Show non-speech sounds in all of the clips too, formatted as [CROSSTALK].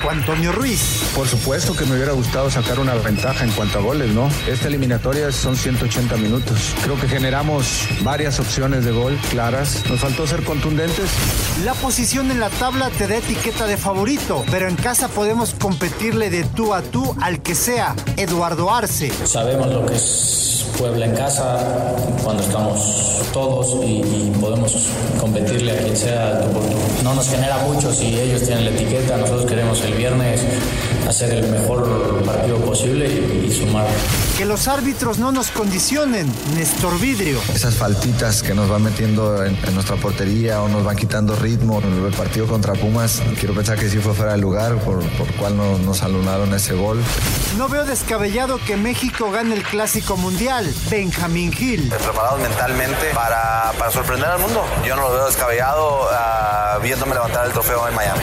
Marco Antonio Ruiz. Por supuesto que me hubiera gustado sacar una ventaja en cuanto a goles, ¿no? Esta eliminatoria son 180 minutos. Creo que generamos varias opciones de gol claras. Nos faltó ser contundentes. La posición en la tabla te da etiqueta de favorito, pero en casa podemos competirle de tú a tú al que sea. Eduardo Arce. Sabemos lo que es Puebla en casa cuando estamos todos y, y podemos competirle a quien sea tú por tú. No nos genera mucho si ellos tienen la etiqueta, nosotros queremos el viernes hacer el mejor partido posible y, y sumar. Que los árbitros no nos condicionen. Néstor Vidrio. Esas faltitas que nos van metiendo en, en nuestra portería o nos van quitando ritmo. El partido contra Pumas, quiero pensar que sí fue fuera de lugar, por, por cual no, nos anularon ese gol. No veo descabellado que México gane el Clásico Mundial. Benjamín Gil. Preparados mentalmente para, para sorprender al mundo. Yo no lo veo descabellado uh, viéndome levantar el trofeo en Miami.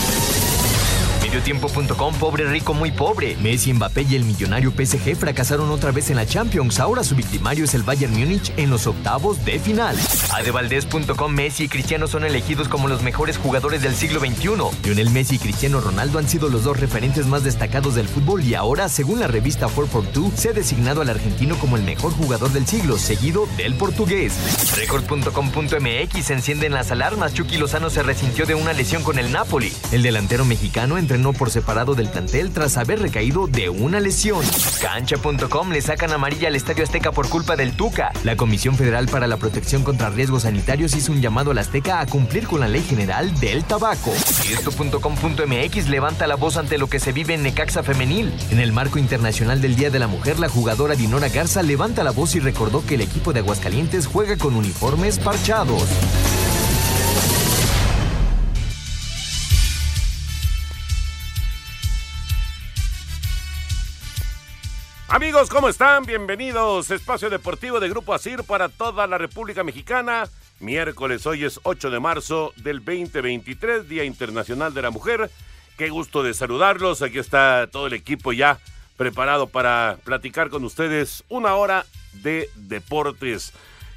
Mediotiempo.com, pobre rico muy pobre. Messi, Mbappé y el millonario PSG fracasaron otra vez en la Champions. Ahora su victimario es el Bayern Múnich en los octavos de final. Adevaldez.com, Messi y Cristiano son elegidos como los mejores jugadores del siglo XXI. Lionel Messi y Cristiano Ronaldo han sido los dos referentes más destacados del fútbol y ahora, según la revista 442, se ha designado al argentino como el mejor jugador del siglo, seguido del portugués. Record.com.mx encienden las alarmas. Chucky Lozano se resintió de una lesión con el Napoli. El delantero mexicano entrenó por separado del plantel tras haber recaído de una lesión. Cancha.com le sacan amarilla al Estadio Azteca por culpa del Tuca. La Comisión Federal para la Protección contra Riesgos Sanitarios hizo un llamado al Azteca a cumplir con la ley general del tabaco. Esto.com.mx levanta la voz ante lo que se vive en Necaxa Femenil. En el marco internacional del Día de la Mujer, la jugadora Dinora Garza levanta la voz y recordó que el equipo de Aguascalientes juega con uniformes parchados. Amigos, ¿cómo están? Bienvenidos. Espacio Deportivo de Grupo Asir para toda la República Mexicana. Miércoles, hoy es 8 de marzo del 2023, Día Internacional de la Mujer. Qué gusto de saludarlos. Aquí está todo el equipo ya preparado para platicar con ustedes una hora de deportes.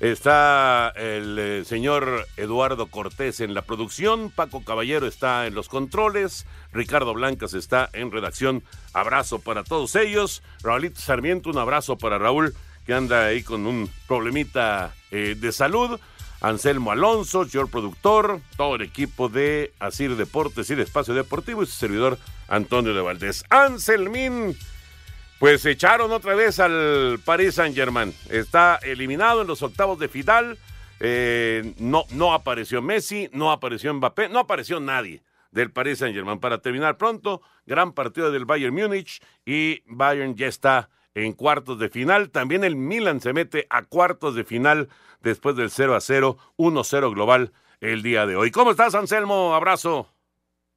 Está el eh, señor Eduardo Cortés en la producción, Paco Caballero está en los controles, Ricardo Blancas está en redacción. Abrazo para todos ellos. Raulito Sarmiento, un abrazo para Raúl, que anda ahí con un problemita eh, de salud. Anselmo Alonso, el productor, todo el equipo de Asir Deportes y de Espacio Deportivo y su servidor Antonio de Valdés. Anselmín. Pues echaron otra vez al Paris Saint Germain. Está eliminado en los octavos de final. Eh, no, no apareció Messi, no apareció Mbappé, no apareció nadie del Paris Saint Germain. Para terminar pronto, gran partido del Bayern Múnich y Bayern ya está en cuartos de final. También el Milan se mete a cuartos de final después del 0 a 0, 1-0 global el día de hoy. ¿Cómo estás, Anselmo? Abrazo.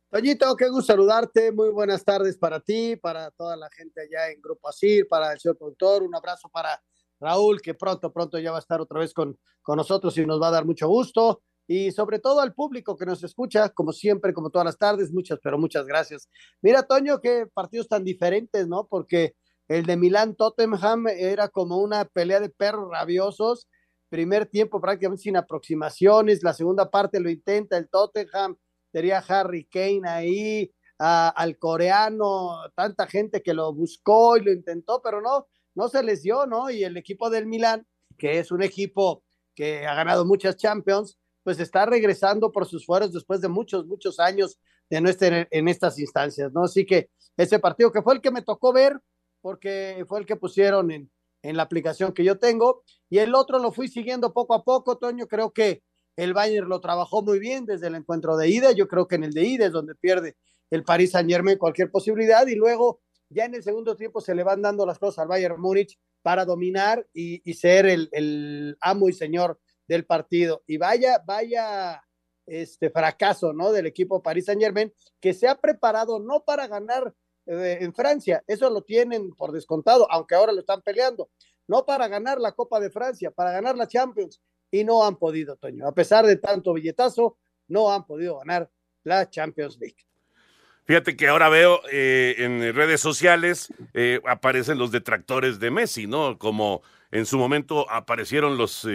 Toñito, qué gusto saludarte. Muy buenas tardes para ti, para toda la gente allá en Grupo Asir, para el señor productor. Un abrazo para Raúl, que pronto, pronto ya va a estar otra vez con, con nosotros y nos va a dar mucho gusto. Y sobre todo al público que nos escucha, como siempre, como todas las tardes, muchas, pero muchas gracias. Mira, Toño, qué partidos tan diferentes, ¿no? Porque el de Milán Tottenham era como una pelea de perros rabiosos primer tiempo prácticamente sin aproximaciones, la segunda parte lo intenta el Tottenham, sería Harry Kane ahí, al coreano, tanta gente que lo buscó y lo intentó, pero no, no se les dio, ¿no? Y el equipo del Milan, que es un equipo que ha ganado muchas Champions, pues está regresando por sus fueros después de muchos, muchos años de no estar en estas instancias, ¿no? Así que ese partido que fue el que me tocó ver, porque fue el que pusieron en, en la aplicación que yo tengo, y el otro lo fui siguiendo poco a poco, Toño, creo que el Bayern lo trabajó muy bien desde el encuentro de ida, yo creo que en el de ida es donde pierde el Paris Saint Germain cualquier posibilidad, y luego ya en el segundo tiempo se le van dando las cosas al Bayern Múnich para dominar y, ser el, amo y señor del partido. Y vaya, vaya este fracaso, ¿no? Del equipo Paris Saint Germain, que se ha preparado no para ganar eh, en Francia, eso lo tienen por descontado, aunque ahora lo están peleando, no para ganar la Copa de Francia, para ganar la Champions, y no han podido, Toño, a pesar de tanto billetazo, no han podido ganar la Champions League. Fíjate que ahora veo eh, en redes sociales eh, aparecen los detractores de Messi, ¿no? Como en su momento aparecieron los,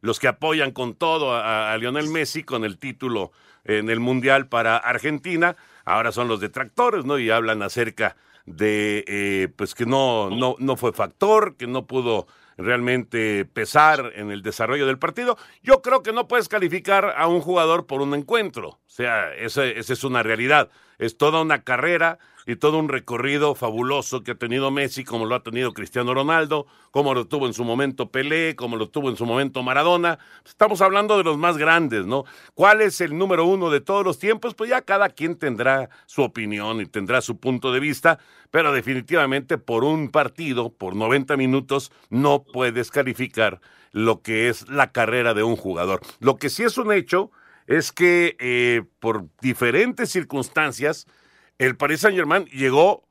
los que apoyan con todo a, a, Lionel Messi con el título en el Mundial para Argentina ahora son los detractores, ¿no? Y hablan acerca de, eh, pues que no, no, no fue factor, que no pudo realmente pesar en el desarrollo del partido. Yo creo que no puedes calificar a un jugador por un encuentro. O sea, esa, esa es una realidad. Es toda una carrera y todo un recorrido fabuloso que ha tenido Messi, como lo ha tenido Cristiano Ronaldo, como lo tuvo en su momento Pelé, como lo tuvo en su momento Maradona. Estamos hablando de los más grandes, ¿no? ¿Cuál es el número uno de todos los tiempos? Pues ya cada quien tendrá su opinión y tendrá su punto de vista, pero definitivamente por un partido, por 90 minutos, no puedes calificar lo que es la carrera de un jugador. Lo que sí es un hecho es que eh, por diferentes circunstancias, el Paris Saint Germain llegó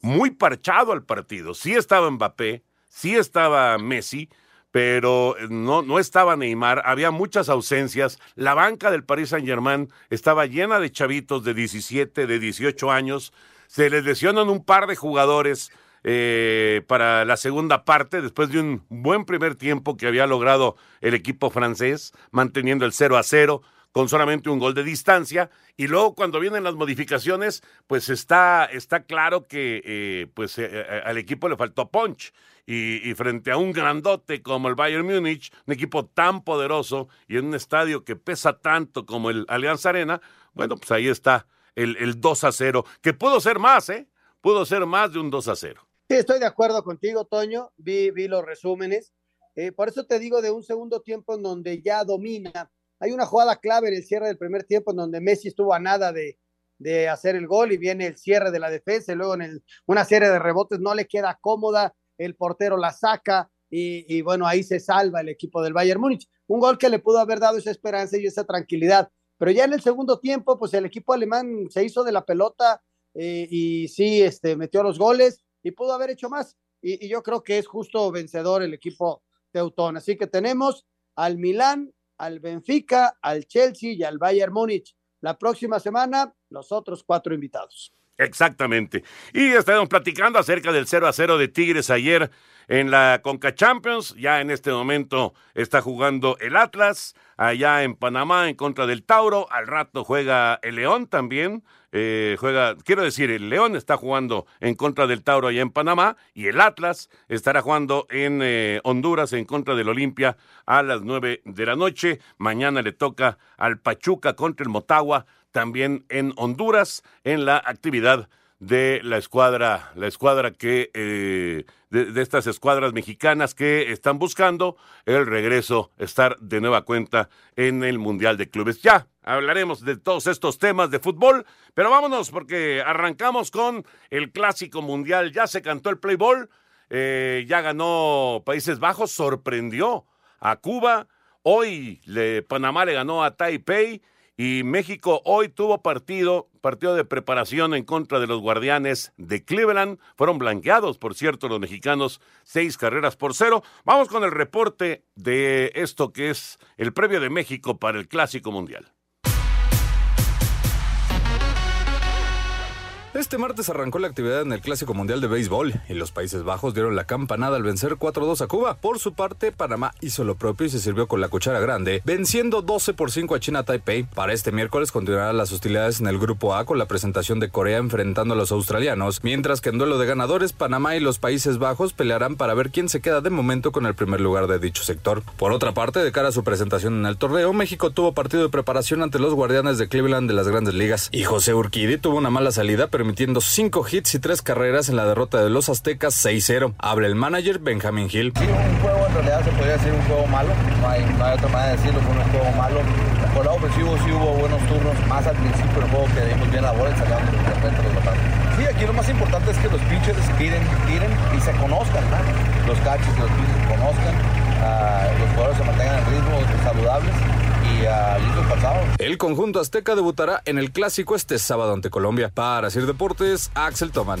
muy parchado al partido. Sí estaba Mbappé, sí estaba Messi, pero no, no estaba Neymar, había muchas ausencias. La banca del Paris Saint Germain estaba llena de chavitos de 17, de 18 años. Se les lesionan un par de jugadores eh, para la segunda parte, después de un buen primer tiempo que había logrado el equipo francés, manteniendo el 0 a 0 con solamente un gol de distancia. Y luego cuando vienen las modificaciones, pues está, está claro que eh, pues, eh, eh, al equipo le faltó punch. Y, frente a un grandote como el Bayern Múnich, un equipo tan poderoso y en un estadio que pesa tanto como el Allianz Arena, bueno, pues ahí está el, el 2 a 0, que pudo ser más, ¿eh? Pudo ser más de un 2 a 0. Sí, estoy de acuerdo contigo, Toño. Vi, vi los resúmenes. por eso te digo de un segundo tiempo en donde ya domina hay una jugada clave en el cierre del primer tiempo en donde Messi estuvo a nada de, hacer el gol y viene el cierre de la defensa y luego en una serie de rebotes no le queda cómoda, el portero la saca y, bueno, ahí se salva el equipo del Bayern Múnich. Un gol que le pudo haber dado esa esperanza y esa tranquilidad. Pero ya en el segundo tiempo, pues el equipo alemán se hizo de la pelota eh, y sí, este, metió los goles y pudo haber hecho más. Y, yo creo que es justo vencedor el equipo teutón. Así que tenemos al Milán al Benfica, al Chelsea y al Bayern Múnich. La próxima semana, los otros cuatro invitados. Exactamente. Y estaremos platicando acerca del 0 a 0 de Tigres ayer en la Conca Champions. Ya en este momento está jugando el Atlas, allá en Panamá en contra del Tauro. Al rato juega el León también. Eh, juega, quiero decir, el León está jugando en contra del Tauro allá en Panamá y el Atlas estará jugando en eh, Honduras en contra del Olimpia a las nueve de la noche. Mañana le toca al Pachuca contra el Motagua también en Honduras en la actividad de la escuadra, la escuadra que, eh, de, estas escuadras mexicanas que están buscando el regreso, estar de nueva cuenta en el Mundial de Clubes. Ya hablaremos de todos estos temas de fútbol, pero vámonos porque arrancamos con el Clásico Mundial. Ya se cantó el Play Ball, eh, ya ganó Países Bajos, sorprendió a Cuba. Hoy le, Panamá le ganó a Taipei y México hoy tuvo partido, partido de preparación en contra de los guardianes de Cleveland. Fueron blanqueados, por cierto, los mexicanos, seis carreras por cero. Vamos con el reporte de esto que es el previo de México para el Clásico Mundial. Este martes arrancó la actividad en el Clásico Mundial de Béisbol y los Países Bajos dieron la campanada al vencer 4-2 a Cuba. Por su parte, Panamá hizo lo propio y se sirvió con la cuchara grande, venciendo 12 por 5 a China Taipei. Para este miércoles continuarán las hostilidades en el Grupo A con la presentación de Corea enfrentando a los australianos, mientras que en duelo de ganadores, Panamá y los Países Bajos pelearán para ver quién se queda de momento con el primer lugar de dicho sector. Por otra parte, de cara a su presentación en el torneo, México tuvo partido de preparación ante los guardianes de Cleveland de las grandes ligas y José Urquidi tuvo una mala salida, permitiendo cinco hits y tres carreras en la derrota de los Aztecas 6-0. Habla el manager Benjamin Hill. Sí, un juego en realidad se podría decir un juego malo, no hay, no hay otra manera de decirlo, fue un juego malo. Por el lado ofensivo sí hubo buenos turnos, más al principio del juego que dimos bien la bola y sacamos de repente los batallas. Sí, aquí lo más importante es que los pitchers tiren, tiren y se conozcan, ¿no? los catches y los pitchers se conozcan, uh, los jugadores se mantengan en ritmo saludables y. El conjunto azteca debutará en el clásico este sábado ante Colombia. Para Sir Deportes, Axel Toman.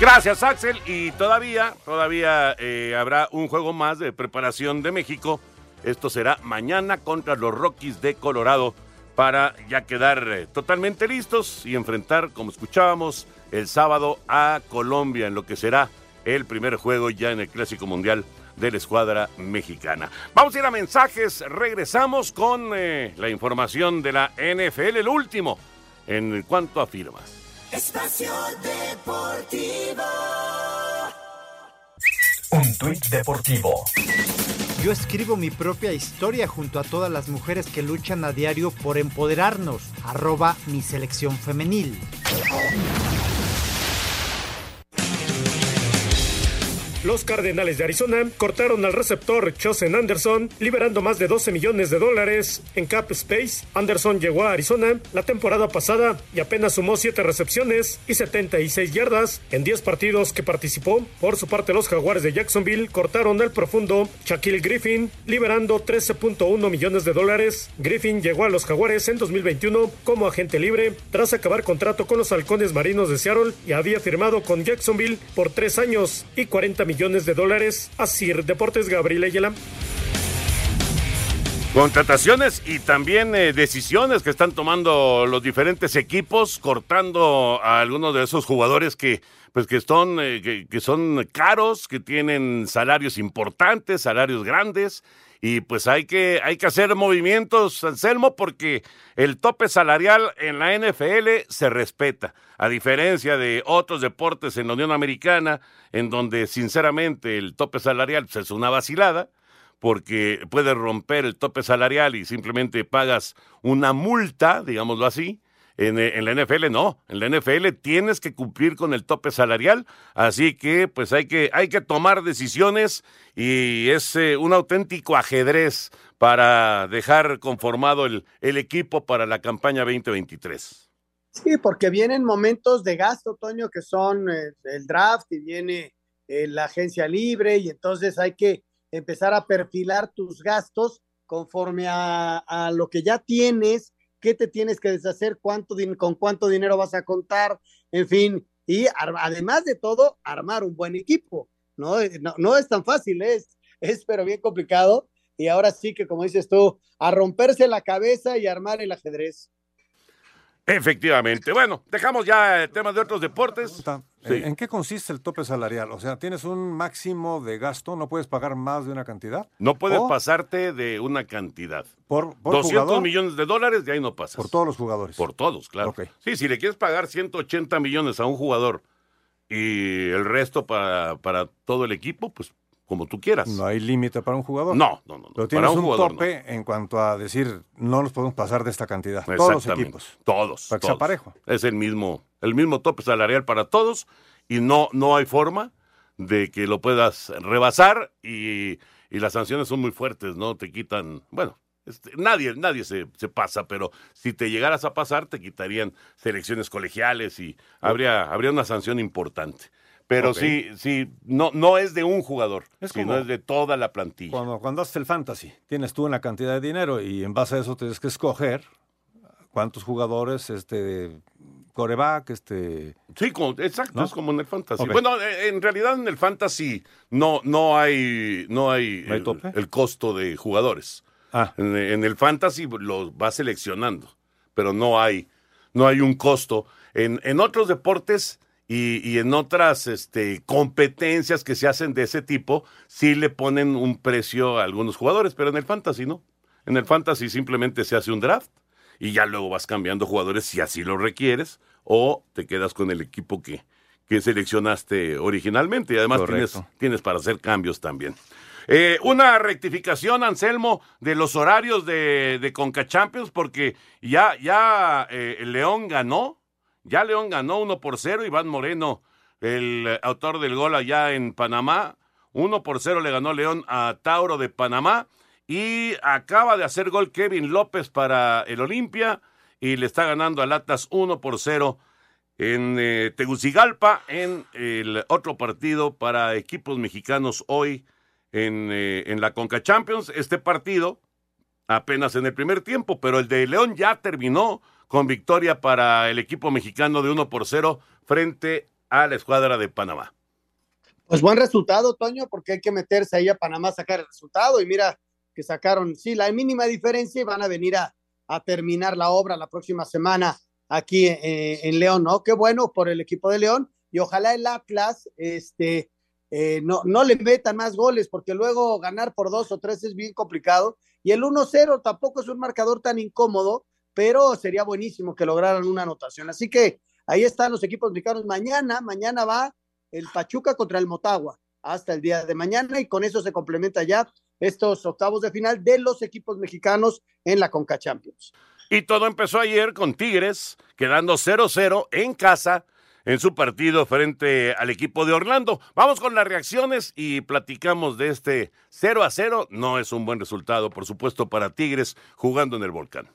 Gracias, Axel. Y todavía, todavía eh, habrá un juego más de preparación de México. Esto será mañana contra los Rockies de Colorado para ya quedar eh, totalmente listos y enfrentar, como escuchábamos, el sábado a Colombia en lo que será el primer juego ya en el Clásico Mundial de la escuadra mexicana. Vamos a ir a mensajes, regresamos con eh, la información de la NFL, el último en cuanto a firmas. Espacio Deportivo. Un tuit deportivo. Yo escribo mi propia historia junto a todas las mujeres que luchan a diario por empoderarnos. Arroba mi selección femenil. Los Cardenales de Arizona cortaron al receptor Chosen Anderson, liberando más de 12 millones de dólares en cap space. Anderson llegó a Arizona la temporada pasada y apenas sumó 7 recepciones y 76 yardas en 10 partidos que participó. Por su parte, los Jaguares de Jacksonville cortaron al profundo Shaquille Griffin, liberando 13.1 millones de dólares. Griffin llegó a los Jaguares en 2021 como agente libre tras acabar contrato con los Halcones Marinos de Seattle y había firmado con Jacksonville por 3 años y 40 millones millones de dólares. Asir Deportes Gabriel Ayala. Contrataciones y también eh, decisiones que están tomando los diferentes equipos, cortando a algunos de esos jugadores que, pues que eh, que son caros, que tienen salarios importantes, salarios grandes, y pues hay que, hay que hacer movimientos, Anselmo, porque el tope salarial en la NFL se respeta, a diferencia de otros deportes en la Unión Americana, en donde sinceramente el tope salarial pues, es una vacilada, porque puedes romper el tope salarial y simplemente pagas una multa, digámoslo así, en, en, la NFL no, en la NFL tienes que cumplir con el tope salarial, así que pues hay que, hay que tomar decisiones y es eh, un auténtico ajedrez para dejar conformado el, el equipo para la campaña 2023. Sí, porque vienen momentos de gasto, Toño, que son eh, el draft y viene eh, la agencia libre y entonces hay que empezar a perfilar tus gastos conforme a, a lo que ya tienes qué te tienes que deshacer, cuánto, con cuánto dinero vas a contar, en fin, y además de todo, armar un buen equipo, ¿no? No, no es tan fácil, es, es pero bien complicado, y ahora sí que, como dices tú, a romperse la cabeza y armar el ajedrez. Efectivamente. Bueno, dejamos ya el tema de otros deportes. Sí. ¿En qué consiste el tope salarial? O sea, ¿tienes un máximo de gasto? ¿No puedes pagar más de una cantidad? No puedes ¿O pasarte de una cantidad. ¿Por, por 200 jugador? millones de dólares, de ahí no pasas. Por todos los jugadores. Por todos, claro. Sí, si le quieres pagar 180 millones a un jugador y el resto para, para todo el equipo, pues como tú quieras. No hay límite para un jugador. No, no, no. Pero Para tienes un un, jugador, tope en cuanto a decir, no nos podemos pasar de esta cantidad. Todos los equipos. Todos. Para que sea todos. parejo. Es el mismo, el mismo tope salarial para todos y no, no hay forma de que lo puedas rebasar y, y las sanciones son muy fuertes, ¿no? Te quitan, bueno, este, nadie, nadie se, se pasa, pero si te llegaras a pasar, te quitarían selecciones colegiales y habría, habría una sanción importante. Pero sí, sí, no, no es de un jugador, Es sino como- es de toda la plantilla. Cuando, cuando haces el fantasy, tienes tú una cantidad de dinero y en base a eso tienes que escoger cuántos jugadores, este, coreback, este... Sí, exacto, ¿No? es como en el fantasy. Bueno, eh, en realidad en el fantasy no, no hay, no hay, ¿No hay el- tope? el, costo de jugadores. Ah. En, en el fantasy lo va seleccionando, pero no hay, no hay un costo. En, en otros deportes y, y en otras este, competencias que se hacen de ese tipo, sí le ponen un precio a algunos jugadores, pero en el fantasy no. En el fantasy simplemente se hace un draft y ya luego vas cambiando jugadores si así lo requieres o te quedas con el equipo que, que seleccionaste originalmente y además tienes, tienes para hacer cambios también. Eh, una rectificación, Anselmo, de los horarios de, de Conca Champions, porque ya, ya eh, el León ganó, ya León ganó 1 por 0, Iván Moreno, el eh, autor del gol allá en Panamá, 1 por 0 le ganó León a Tauro de Panamá, y acaba de hacer gol Kevin López para el Olimpia, y le está ganando al Atlas 1 por 0 en eh, Tegucigalpa, en el otro partido para equipos mexicanos hoy en, eh, en la Conca Champions. Este partido apenas en el primer tiempo, pero el de León ya terminó con victoria para el equipo mexicano de 1 por 0 frente a la escuadra de Panamá. Pues buen resultado, Toño, porque hay que meterse ahí a Panamá a sacar el resultado. Y mira que sacaron, sí, la mínima diferencia y van a venir a, terminar la obra la próxima semana aquí eh, en León, ¿no? Qué bueno por el equipo de León y ojalá el Atlas este, eh, no, no le metan más goles porque luego ganar por dos o tres es bien complicado y el 1-0 tampoco es un marcador tan incómodo, pero sería buenísimo que lograran una anotación. Así que ahí están los equipos mexicanos. Mañana, mañana va el Pachuca contra el Motagua hasta el día de mañana y con eso se complementa ya estos octavos de final de los equipos mexicanos en la Conca Champions. Y todo empezó ayer con Tigres quedando 0-0 en casa en su partido frente al equipo de Orlando. Vamos con las reacciones y platicamos de este 0 a 0. No es un buen resultado, por supuesto, para Tigres jugando en el volcán.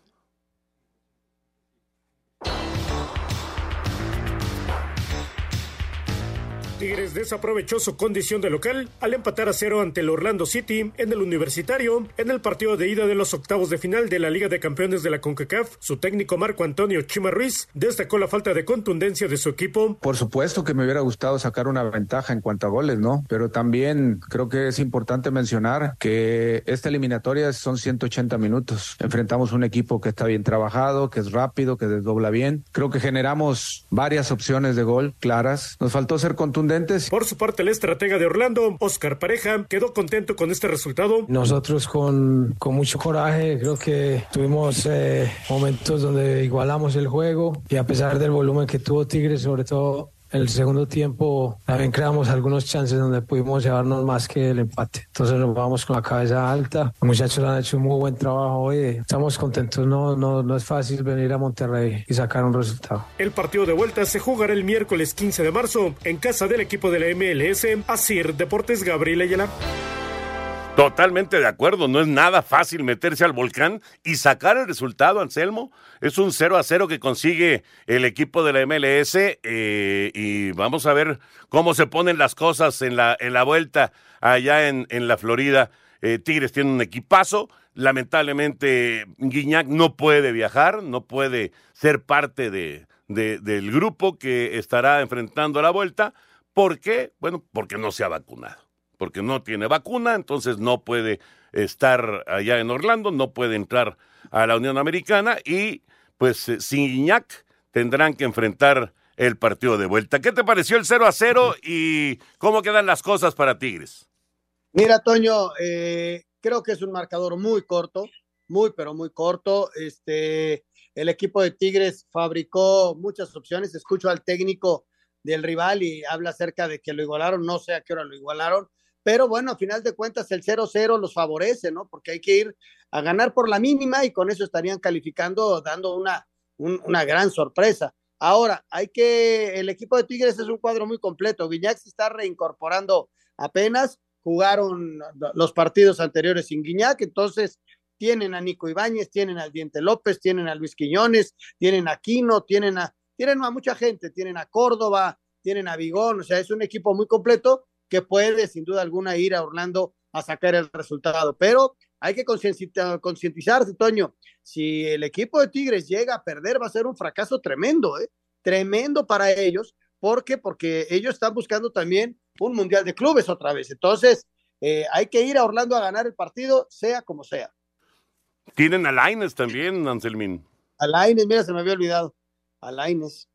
Tigres desaprovechó su condición de local al empatar a cero ante el Orlando City en el Universitario en el partido de ida de los octavos de final de la Liga de Campeones de la CONCACAF. Su técnico Marco Antonio Chima Ruiz destacó la falta de contundencia de su equipo. Por supuesto que me hubiera gustado sacar una ventaja en cuanto a goles, ¿no? Pero también creo que es importante mencionar que esta eliminatoria son 180 minutos. Enfrentamos un equipo que está bien trabajado, que es rápido, que desdobla bien. Creo que generamos varias opciones de gol claras. Nos faltó ser contundentes. Por su parte, el estratega de Orlando, Oscar Pareja, quedó contento con este resultado. Nosotros con, con mucho coraje, creo que tuvimos eh, momentos donde igualamos el juego y a pesar del volumen que tuvo Tigres, sobre todo el segundo tiempo, también creamos algunos chances donde pudimos llevarnos más que el empate. Entonces nos vamos con la cabeza alta. Los muchachos han hecho un muy buen trabajo hoy. Estamos contentos. No, no, no es fácil venir a Monterrey y sacar un resultado. El partido de vuelta se jugará el miércoles 15 de marzo en casa del equipo de la MLS, Asir Deportes Gabriel Ayala. Totalmente de acuerdo, no es nada fácil meterse al volcán y sacar el resultado, Anselmo. Es un 0 a 0 que consigue el equipo de la MLS eh, y vamos a ver cómo se ponen las cosas en la, en la vuelta allá en, en la Florida. Eh, Tigres tiene un equipazo, lamentablemente Guiñac no puede viajar, no puede ser parte de, de, del grupo que estará enfrentando la vuelta. ¿Por qué? Bueno, porque no se ha vacunado porque no tiene vacuna, entonces no puede estar allá en Orlando, no puede entrar a la Unión Americana y pues eh, sin Iñak tendrán que enfrentar el partido de vuelta. ¿Qué te pareció el 0 a 0 y cómo quedan las cosas para Tigres? Mira, Toño, eh, creo que es un marcador muy corto, muy, pero muy corto. Este, el equipo de Tigres fabricó muchas opciones. Escucho al técnico del rival y habla acerca de que lo igualaron, no sé a qué hora lo igualaron, pero bueno, a final de cuentas el 0-0 los favorece, ¿no? Porque hay que ir a ganar por la mínima y con eso estarían calificando, dando una, un, una gran sorpresa. Ahora, hay que, el equipo de Tigres es un cuadro muy completo, Guiñac se está reincorporando apenas, jugaron los partidos anteriores sin Guiñac, entonces tienen a Nico Ibáñez, tienen al Diente López, tienen a Luis Quiñones, tienen a Quino, tienen a, tienen a mucha gente, tienen a Córdoba, tienen a Vigón, o sea, es un equipo muy completo que puede sin duda alguna ir a Orlando a sacar el resultado. Pero hay que concientizarse, Toño. Si el equipo de Tigres llega a perder, va a ser un fracaso tremendo, ¿eh? Tremendo para ellos. ¿Por qué? Porque ellos están buscando también un mundial de clubes otra vez. Entonces, eh, hay que ir a Orlando a ganar el partido, sea como sea. Tienen a Laines también, Anselmín. A Laines, mira, se me había olvidado. a Laines.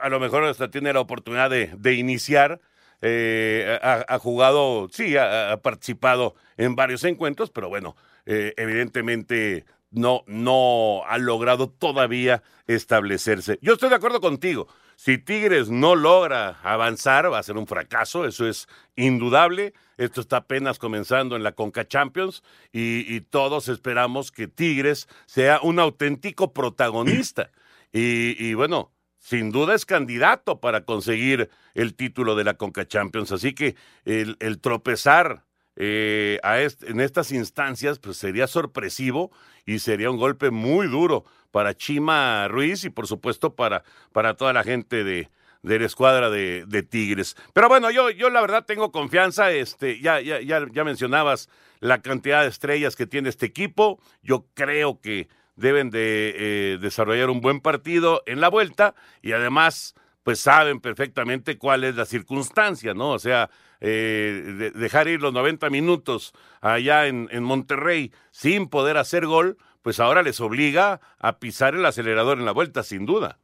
A lo mejor hasta tiene la oportunidad de, de iniciar. Eh, ha, ha, jugado, sí, ha, ha, participado en varios encuentros, pero bueno, eh, evidentemente no, no ha logrado todavía establecerse. Yo estoy de acuerdo contigo. Si Tigres no logra avanzar, va a ser un fracaso, eso es indudable. Esto está apenas comenzando en la Conca Champions y, y todos esperamos que Tigres sea un auténtico protagonista. [CLEARS THROAT] Y, y, bueno, sin duda es candidato para conseguir el título de la Conca Champions. Así que el, tropezar eh, en estas instancias pues sería sorpresivo y sería un golpe muy duro para Chima Ruiz y por supuesto para, para toda la gente de, de la escuadra de, de, Tigres. Pero bueno, yo, yo la verdad tengo confianza, este, ya, ya, ya, ya mencionabas la cantidad de estrellas que tiene este equipo, yo creo que deben de eh, desarrollar un buen partido en la vuelta y además pues saben perfectamente cuál es la circunstancia, ¿no? O sea, eh, de dejar ir los 90 minutos allá en, en, Monterrey sin poder hacer gol, pues ahora les obliga a pisar el acelerador en la vuelta, sin duda.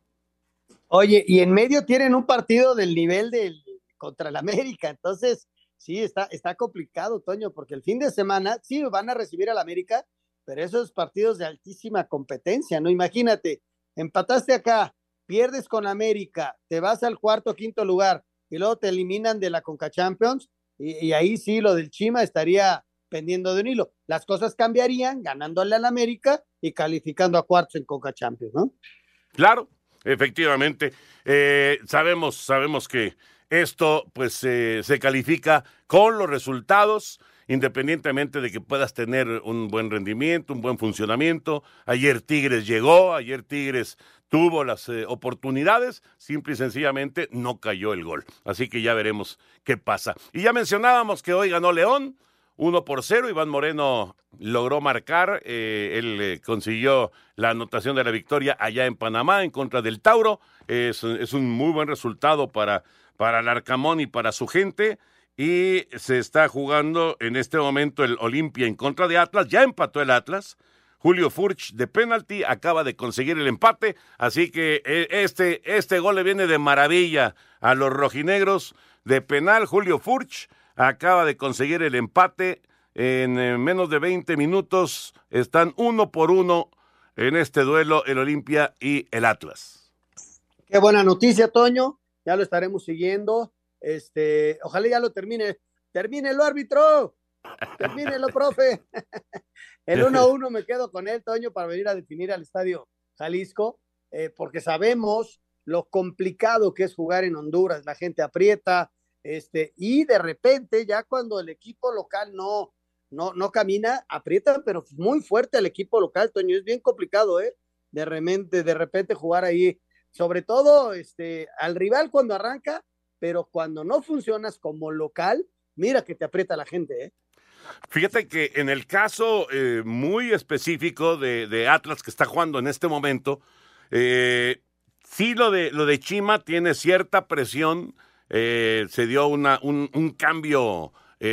Oye, y en medio tienen un partido del nivel del contra el América, entonces sí, está, está complicado, Toño, porque el fin de semana sí van a recibir al América, pero esos partidos de altísima competencia, ¿no? Imagínate, empataste acá, pierdes con América, te vas al cuarto, quinto lugar y luego te eliminan de la Conca Champions y, y, ahí sí lo del Chima estaría pendiendo de un hilo. Las cosas cambiarían ganándole al América y calificando a cuartos en Conca Champions, ¿no? Claro, efectivamente. Eh, sabemos, sabemos que esto pues eh, se califica con los resultados independientemente de que puedas tener un buen rendimiento, un buen funcionamiento. Ayer Tigres llegó, ayer Tigres tuvo las eh, oportunidades, simple y sencillamente no cayó el gol. Así que ya veremos qué pasa. Y ya mencionábamos que hoy ganó León. 1 por 0, Iván Moreno logró marcar, eh, él eh, consiguió la anotación de la victoria allá en Panamá en contra del Tauro, es, es un muy buen resultado para, para el Arcamón y para su gente y se está jugando en este momento el Olimpia en contra de Atlas, ya empató el Atlas, Julio Furch de penalti acaba de conseguir el empate, así que este, este gol le viene de maravilla a los rojinegros. De penal, Julio Furch acaba de conseguir el empate. En menos de 20 minutos, están uno por uno en este duelo el Olimpia y el Atlas. Qué buena noticia, Toño, ya lo estaremos siguiendo este, ojalá ya lo termine. Termínelo, árbitro. Termínelo, [LAUGHS] profe. [LAUGHS] El 1 a [LAUGHS] 1 me quedo con él, Toño, para venir a definir al estadio Jalisco, eh, porque sabemos lo complicado que es jugar en Honduras. La gente aprieta, este, y de repente, ya cuando el equipo local no, no, no camina, aprieta, pero muy fuerte el equipo local, Toño. Es bien complicado, ¿eh? De repente, de repente jugar ahí. Sobre todo, este, al rival cuando arranca, pero cuando no funcionas como local, mira que te aprieta la gente, ¿eh? Fíjate que en el caso eh, muy específico de, de, Atlas que está jugando en este momento, eh, sí lo de, lo de Chima tiene cierta presión, eh, se dio una, un, un cambio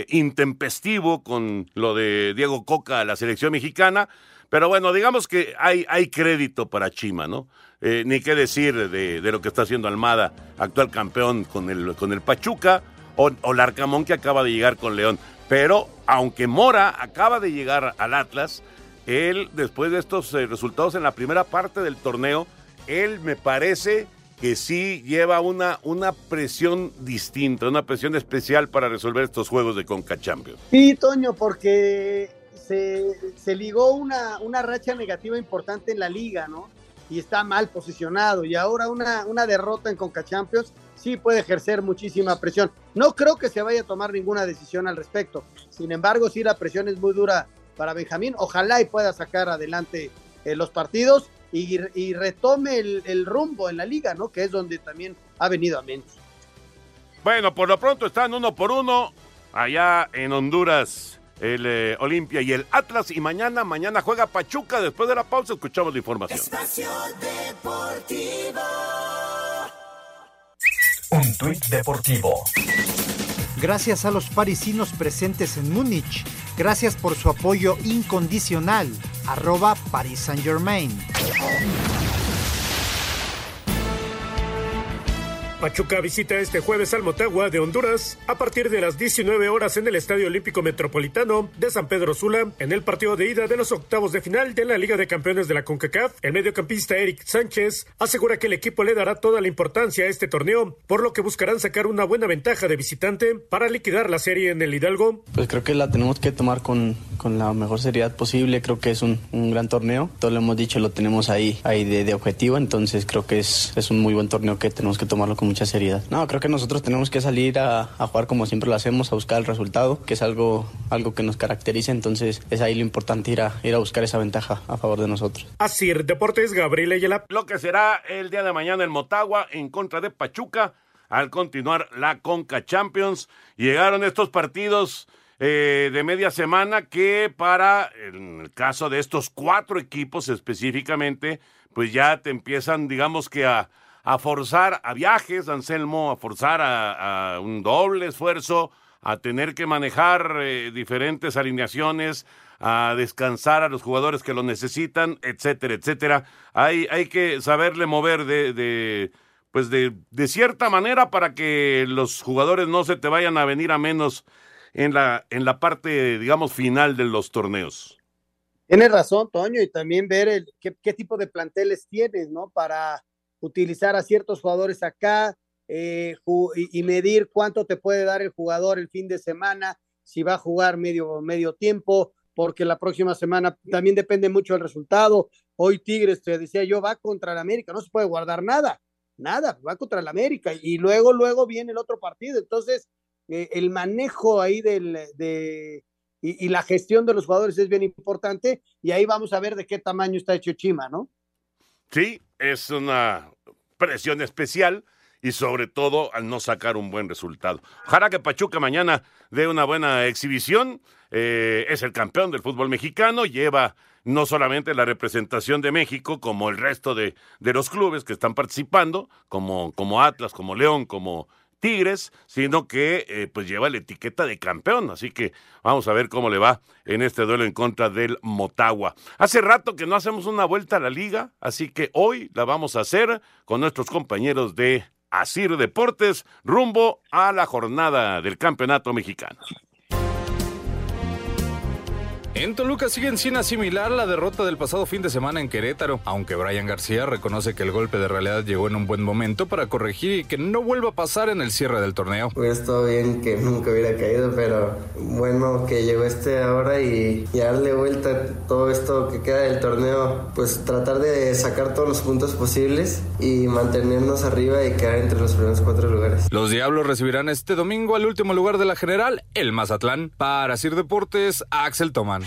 intempestivo con lo de Diego Coca a la selección mexicana, pero bueno, digamos que hay, hay crédito para Chima, ¿no? Eh, ni qué decir de, de, lo que está haciendo Almada, actual campeón con el, con el Pachuca, o, o Larcamón que acaba de llegar con León. Pero aunque Mora acaba de llegar al Atlas, él, después de estos eh, resultados en la primera parte del torneo, él me parece que sí lleva una, una presión distinta, una presión especial para resolver estos juegos de Conca Champions. Sí, Toño, porque se, ligó una, una racha negativa importante en la liga, ¿no? y está mal posicionado. Y ahora una, una derrota en Conca Champions sí puede ejercer muchísima presión. No creo que se vaya a tomar ninguna decisión al respecto. Sin embargo, sí la presión es muy dura para Benjamín. Ojalá y pueda sacar adelante eh, los partidos y, retome el, el, rumbo en la liga, ¿no? Que es donde también ha venido a mente. Bueno, por lo pronto están uno por uno allá en Honduras el eh, Olimpia y el Atlas. Y mañana, mañana juega Pachuca. Después de la pausa, escuchamos la información. Espacio Deportivo. Un tuit deportivo. Gracias a los parisinos presentes en Múnich. Gracias por su apoyo incondicional. Arroba Paris Saint Germain. Pachuca visita este jueves al Motagua de Honduras a partir de las 19 horas en el Estadio Olímpico Metropolitano de San Pedro Sula en el partido de ida de los octavos de final de la Liga de Campeones de la CONCACAF. El mediocampista Eric Sánchez asegura que el equipo le dará toda la importancia a este torneo, por lo que buscarán sacar una buena ventaja de visitante para liquidar la serie en el Hidalgo. Pues creo que la tenemos que tomar con, con la mejor seriedad posible. Creo que es un, un gran torneo. Todo lo hemos dicho, lo tenemos ahí, ahí de, objetivo. Entonces creo que es, es un muy buen torneo que tenemos que tomarlo con mucha seriedad. No, creo que nosotros tenemos que salir a, a, jugar como siempre lo hacemos, a buscar el resultado, que es algo, algo que nos caracteriza, entonces es ahí lo importante ir a, ir a buscar esa ventaja a favor de nosotros. Así, Deportes Gabriel Ayala. Lo que será el día de mañana en Motagua en contra de Pachuca al continuar la Conca Champions. Llegaron estos partidos eh, de media semana que para, en el caso de estos cuatro equipos específicamente, pues ya te empiezan, digamos que a a forzar a viajes, Anselmo, a forzar a, un doble esfuerzo, a tener que manejar eh, diferentes alineaciones, a descansar a los jugadores que lo necesitan, etcétera, etcétera. Hay, hay que saberle mover de, de pues de, de, cierta manera para que los jugadores no se te vayan a venir a menos en la, en la parte, digamos, final de los torneos. Tienes razón, Toño, y también ver el, qué, qué tipo de planteles tienes, ¿no? Para utilizar a ciertos jugadores acá eh, y, medir cuánto te puede dar el jugador el fin de semana, si va a jugar medio, medio tiempo, porque la próxima semana también depende mucho del resultado. Hoy Tigres, te decía yo, va contra el América, no se puede guardar nada, nada, va contra el América y luego, luego viene el otro partido. Entonces, eh, el manejo ahí del, de, y, y la gestión de los jugadores es bien importante y ahí vamos a ver de qué tamaño está hecho Chima, ¿no? Sí, es una presión especial y sobre todo al no sacar un buen resultado. Ojalá que Pachuca mañana dé una buena exhibición. Eh, es el campeón del fútbol mexicano, lleva no solamente la representación de México, como el resto de, de los clubes que están participando, como, como Atlas, como León, como Tigres, sino que eh, pues lleva la etiqueta de campeón. Así que vamos a ver cómo le va en este duelo en contra del Motagua. Hace rato que no hacemos una vuelta a la liga, así que hoy la vamos a hacer con nuestros compañeros de Asir Deportes rumbo a la jornada del campeonato mexicano. En Toluca siguen sin asimilar la derrota del pasado fin de semana en Querétaro, aunque Brian García reconoce que el golpe de realidad llegó en un buen momento para corregir y que no vuelva a pasar en el cierre del torneo. Hubiera estado bien que nunca hubiera caído, pero bueno que llegó este ahora y, y darle vuelta a todo esto que queda del torneo, pues tratar de sacar todos los puntos posibles y mantenernos arriba y quedar entre los primeros cuatro lugares. Los Diablos recibirán este domingo al último lugar de la general, el Mazatlán. Para Sir Deportes, Axel Tomán.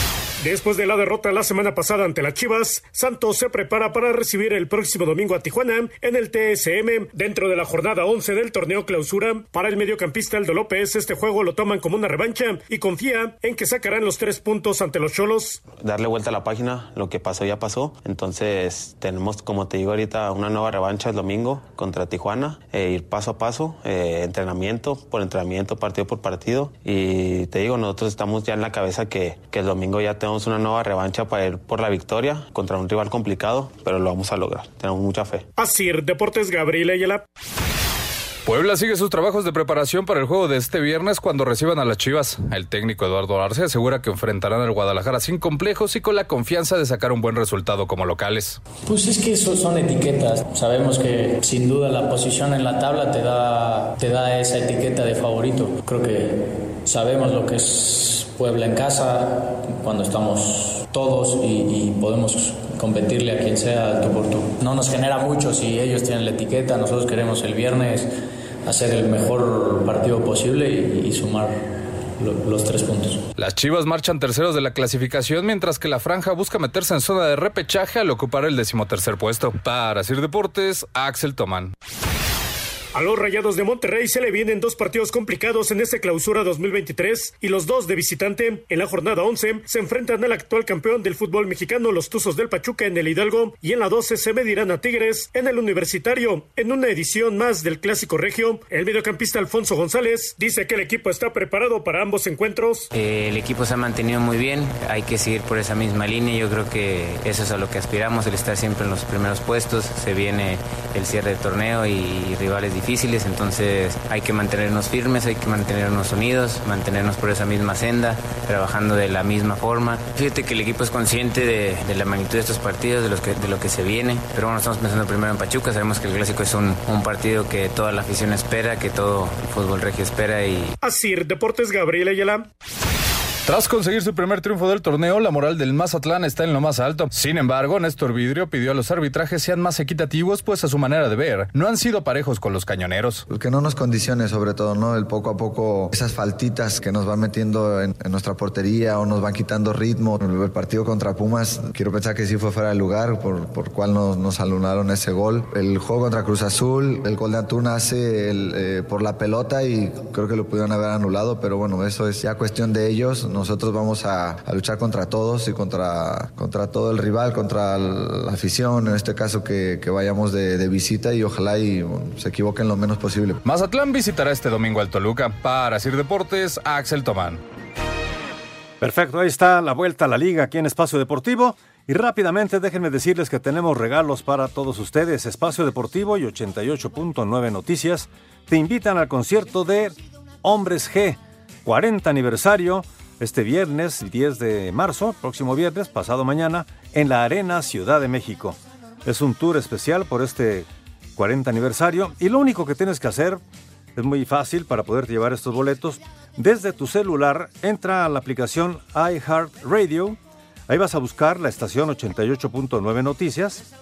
Después de la derrota la semana pasada ante las Chivas, Santos se prepara para recibir el próximo domingo a Tijuana en el TSM dentro de la jornada 11 del torneo clausura. Para el mediocampista Aldo López, este juego lo toman como una revancha y confía en que sacarán los tres puntos ante los Cholos. Darle vuelta a la página, lo que pasó ya pasó. Entonces tenemos, como te digo ahorita, una nueva revancha el domingo contra Tijuana, eh, ir paso a paso, eh, entrenamiento por entrenamiento, partido por partido. Y te digo, nosotros estamos ya en la cabeza que, que el domingo ya tenemos una nueva revancha para ir por la victoria contra un rival complicado, pero lo vamos a lograr. Tenemos mucha fe. Así, Deportes Gabriel Ayala. Puebla sigue sus trabajos de preparación para el juego de este viernes cuando reciban a las Chivas. El técnico Eduardo Arce asegura que enfrentarán al Guadalajara sin complejos y con la confianza de sacar un buen resultado como locales. Pues es que eso son etiquetas. Sabemos que sin duda la posición en la tabla te da, te da esa etiqueta de favorito. Creo que sabemos lo que es Puebla en casa cuando estamos todos y, podemos competirle a quien sea al tú por tú. No nos genera mucho si ellos tienen la etiqueta, nosotros queremos el viernes hacer el mejor partido posible y, y sumar lo, los tres puntos. Las Chivas marchan terceros de la clasificación, mientras que la Franja busca meterse en zona de repechaje al ocupar el decimotercer puesto. Para Sir Deportes, Axel Tomán. A los Rayados de Monterrey se le vienen dos partidos complicados en esta clausura 2023 y los dos de visitante. En la jornada 11 se enfrentan al actual campeón del fútbol mexicano, los Tuzos del Pachuca en el Hidalgo, y en la 12 se medirán a Tigres en el Universitario. En una edición más del Clásico Regio, el mediocampista Alfonso González dice que el equipo está preparado para ambos encuentros. Eh, el equipo se ha mantenido muy bien, hay que seguir por esa misma línea. Yo creo que eso es a lo que aspiramos, el estar siempre en los primeros puestos. Se viene el cierre del torneo y rivales difíciles, entonces hay que mantenernos firmes, hay que mantenernos unidos, mantenernos por esa misma senda, trabajando de la misma forma. Fíjate que el equipo es consciente de, la magnitud de estos partidos, de, los que, de lo que se viene, pero bueno, estamos pensando primero en Pachuca, sabemos que el clásico es un, un partido que toda la afición espera, que todo el fútbol regio espera y... Así, Deportes Gabriel Ayala. Tras conseguir su primer triunfo del torneo, la moral del Mazatlán está en lo más alto. Sin embargo, Néstor Vidrio pidió a los arbitrajes sean más equitativos, pues a su manera de ver, no han sido parejos con los cañoneros. Que no nos condicione, sobre todo, ¿no? El poco a poco, esas faltitas que nos van metiendo en, en nuestra portería o nos van quitando ritmo. El partido contra Pumas, quiero pensar que sí fue fuera de lugar, por, por cual nos, nos anularon ese gol. El juego contra Cruz Azul, el gol de Antún hace el, eh, por la pelota y creo que lo pudieron haber anulado, pero bueno, eso es ya cuestión de ellos nosotros vamos a, a, luchar contra todos y contra, contra todo el rival, contra la afición, en este caso que, que vayamos de, de, visita y ojalá y bueno, se equivoquen lo menos posible. Mazatlán visitará este domingo al Toluca. Para Sir Deportes, Axel Tomán. Perfecto, ahí está la vuelta a la liga aquí en Espacio Deportivo. Y rápidamente déjenme decirles que tenemos regalos para todos ustedes. Espacio Deportivo y 88.9 Noticias te invitan al concierto de Hombres G, 40 aniversario este viernes 10 de marzo, próximo viernes, pasado mañana, en la Arena Ciudad de México. Es un tour especial por este 40 aniversario y lo único que tienes que hacer es muy fácil para poder llevar estos boletos. Desde tu celular entra a la aplicación iHeartRadio, ahí vas a buscar la estación 88.9 Noticias,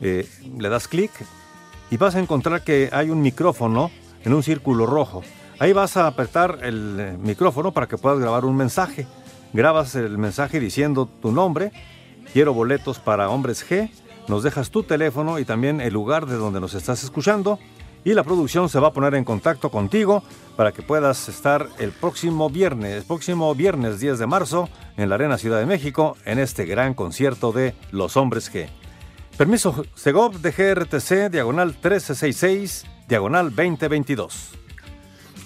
eh, le das clic y vas a encontrar que hay un micrófono en un círculo rojo. Ahí vas a apretar el micrófono para que puedas grabar un mensaje. Grabas el mensaje diciendo tu nombre, quiero boletos para hombres G, nos dejas tu teléfono y también el lugar de donde nos estás escuchando y la producción se va a poner en contacto contigo para que puedas estar el próximo viernes, el próximo viernes 10 de marzo en la Arena Ciudad de México en este gran concierto de Los Hombres G. Permiso Segov de GRTC, diagonal 1366, diagonal 2022.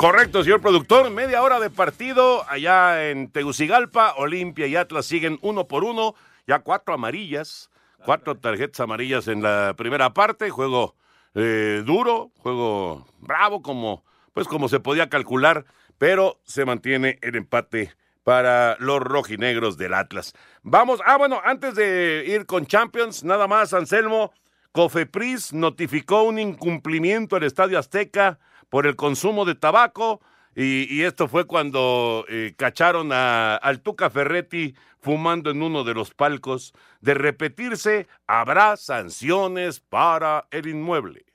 Correcto, señor productor. Media hora de partido allá en Tegucigalpa. Olimpia y Atlas siguen uno por uno. Ya cuatro amarillas, cuatro tarjetas amarillas en la primera parte. Juego eh, duro, juego bravo, como, pues como se podía calcular, pero se mantiene el empate para los rojinegros del Atlas. Vamos, ah, bueno, antes de ir con Champions, nada más, Anselmo, Cofepris notificó un incumplimiento al Estadio Azteca por el consumo de tabaco. Y, y esto fue cuando eh, cacharon a, al Tuca Ferretti fumando en uno de los palcos. De repetirse, habrá sanciones para el inmueble.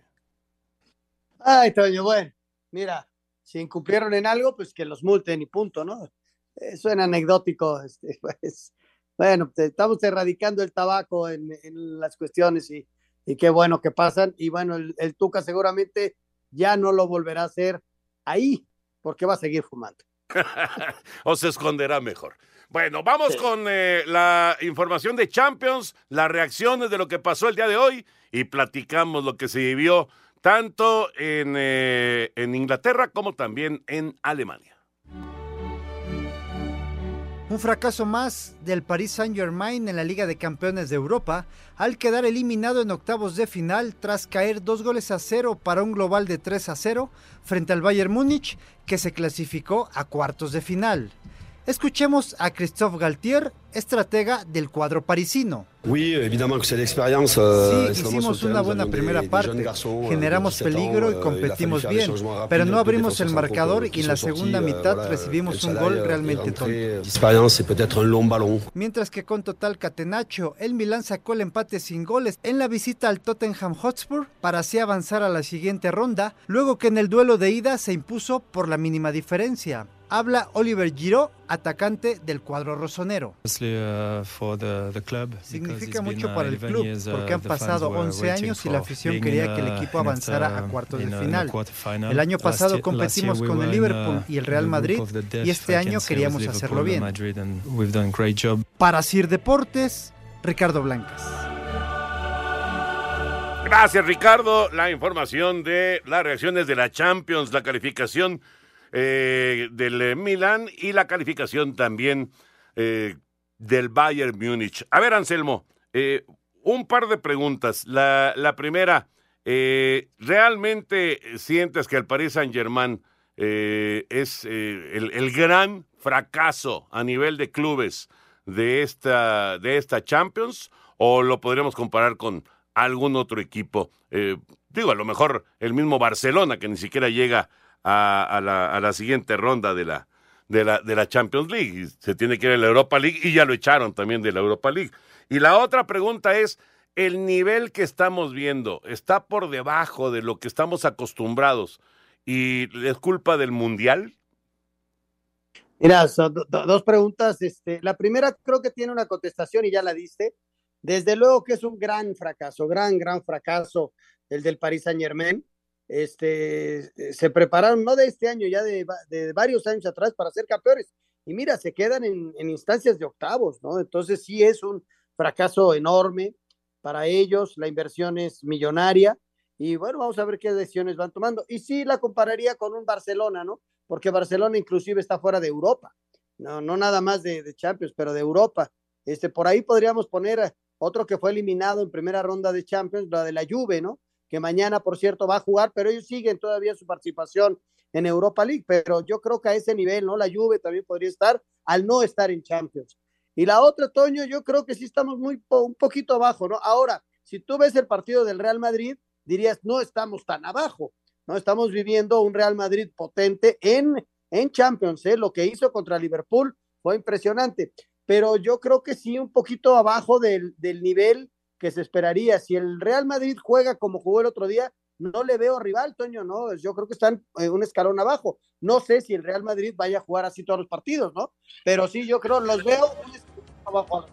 Ay, Toño, bueno, mira, si incumplieron en algo, pues que los multen y punto, ¿no? Eh, suena anecdótico. Este, [LAUGHS] pues, bueno, estamos erradicando el tabaco en, en las cuestiones y, y, qué bueno que pasan. Y bueno, el, el Tuca seguramente ya no lo volverá a hacer ahí, porque va a seguir fumando. [LAUGHS] o se esconderá mejor. Bueno, vamos sí. con eh, la información de Champions, las reacciones de lo que pasó el día de hoy y platicamos lo que se vivió tanto en, eh, en Inglaterra como también en Alemania. Un fracaso más del Paris Saint-Germain en la Liga de Campeones de Europa al quedar eliminado en octavos de final tras caer dos goles a cero para un global de 3 a 0 frente al Bayern Múnich que se clasificó a cuartos de final. Escuchemos a Christophe Galtier, estratega del cuadro parisino. Euh, sí, hicimos una buena primera parte, garçons, generamos peligro y competimos bien, pero no abrimos el marcador y en la segunda mitad recibimos un gol realmente tonto. Mientras que con total catenacho, el Milan sacó el empate sin goles en la visita al Tottenham Hotspur para así avanzar a la siguiente ronda, luego que en el duelo de ida se impuso por la mínima diferencia habla Oliver Giroud, atacante del cuadro rosonero. Significa mucho para el club porque han pasado 11 años y la afición quería que el equipo avanzara a cuartos de final. El año pasado competimos con el Liverpool y el Real Madrid y este año queríamos hacerlo bien. Para Sir Deportes, Ricardo Blancas. Gracias Ricardo. La información de las reacciones de la Champions, la calificación eh, del Milan y la calificación también eh, del Bayern Múnich. A ver, Anselmo, eh, un par de preguntas. La, primera, eh, ¿realmente sientes que el Paris Saint Germain eh, es eh, el, el, gran fracaso a nivel de clubes de esta, de esta Champions? ¿O lo podríamos comparar con algún otro equipo? digo, a lo mejor el mismo Barcelona, que ni siquiera llega a, a, la, a la, siguiente ronda de la, de, la, de la Champions League. Se tiene que ir a la Europa League y ya lo echaron también de la Europa League. Y la otra pregunta es, ¿el nivel que estamos viendo está por debajo de lo que estamos acostumbrados y es culpa del Mundial? Mira, son do, dos preguntas. Este, la primera creo que tiene una contestación y ya la diste. Desde luego que es un gran fracaso, gran, gran fracaso el del Paris Saint Germain. Este, se prepararon, no de este año, ya de, de varios años atrás para ser campeones. Y mira, se quedan en, en instancias de octavos, ¿no? Entonces sí es un fracaso enorme para ellos, la inversión es millonaria y bueno, vamos a ver qué decisiones van tomando. Y sí la compararía con un Barcelona, ¿no? Porque Barcelona inclusive está fuera de Europa, no, no nada más de, de Champions, pero de Europa. Este, por ahí podríamos poner otro que fue eliminado en primera ronda de Champions, la de la Juve, ¿no? Que mañana, por cierto, va a jugar, pero ellos siguen todavía su participación en Europa League, pero yo creo que a ese nivel, ¿no? La Juve también podría estar al no estar en Champions. Y la otra, Toño, yo creo que sí estamos muy un poquito abajo, ¿no? Ahora, si tú ves el partido del Real Madrid, dirías, no estamos tan abajo, ¿no? Estamos viviendo un Real Madrid potente en, en Champions, ¿eh? Lo que hizo contra Liverpool fue impresionante, pero yo creo que sí un poquito abajo del, del nivel que se esperaría. Si el Real Madrid juega como jugó el otro día, no le veo rival, Toño, ¿no? Yo creo que están en un escalón abajo. No sé si el Real Madrid vaya a jugar así todos los partidos, ¿no? Pero sí, yo creo, los veo un escalón abajo.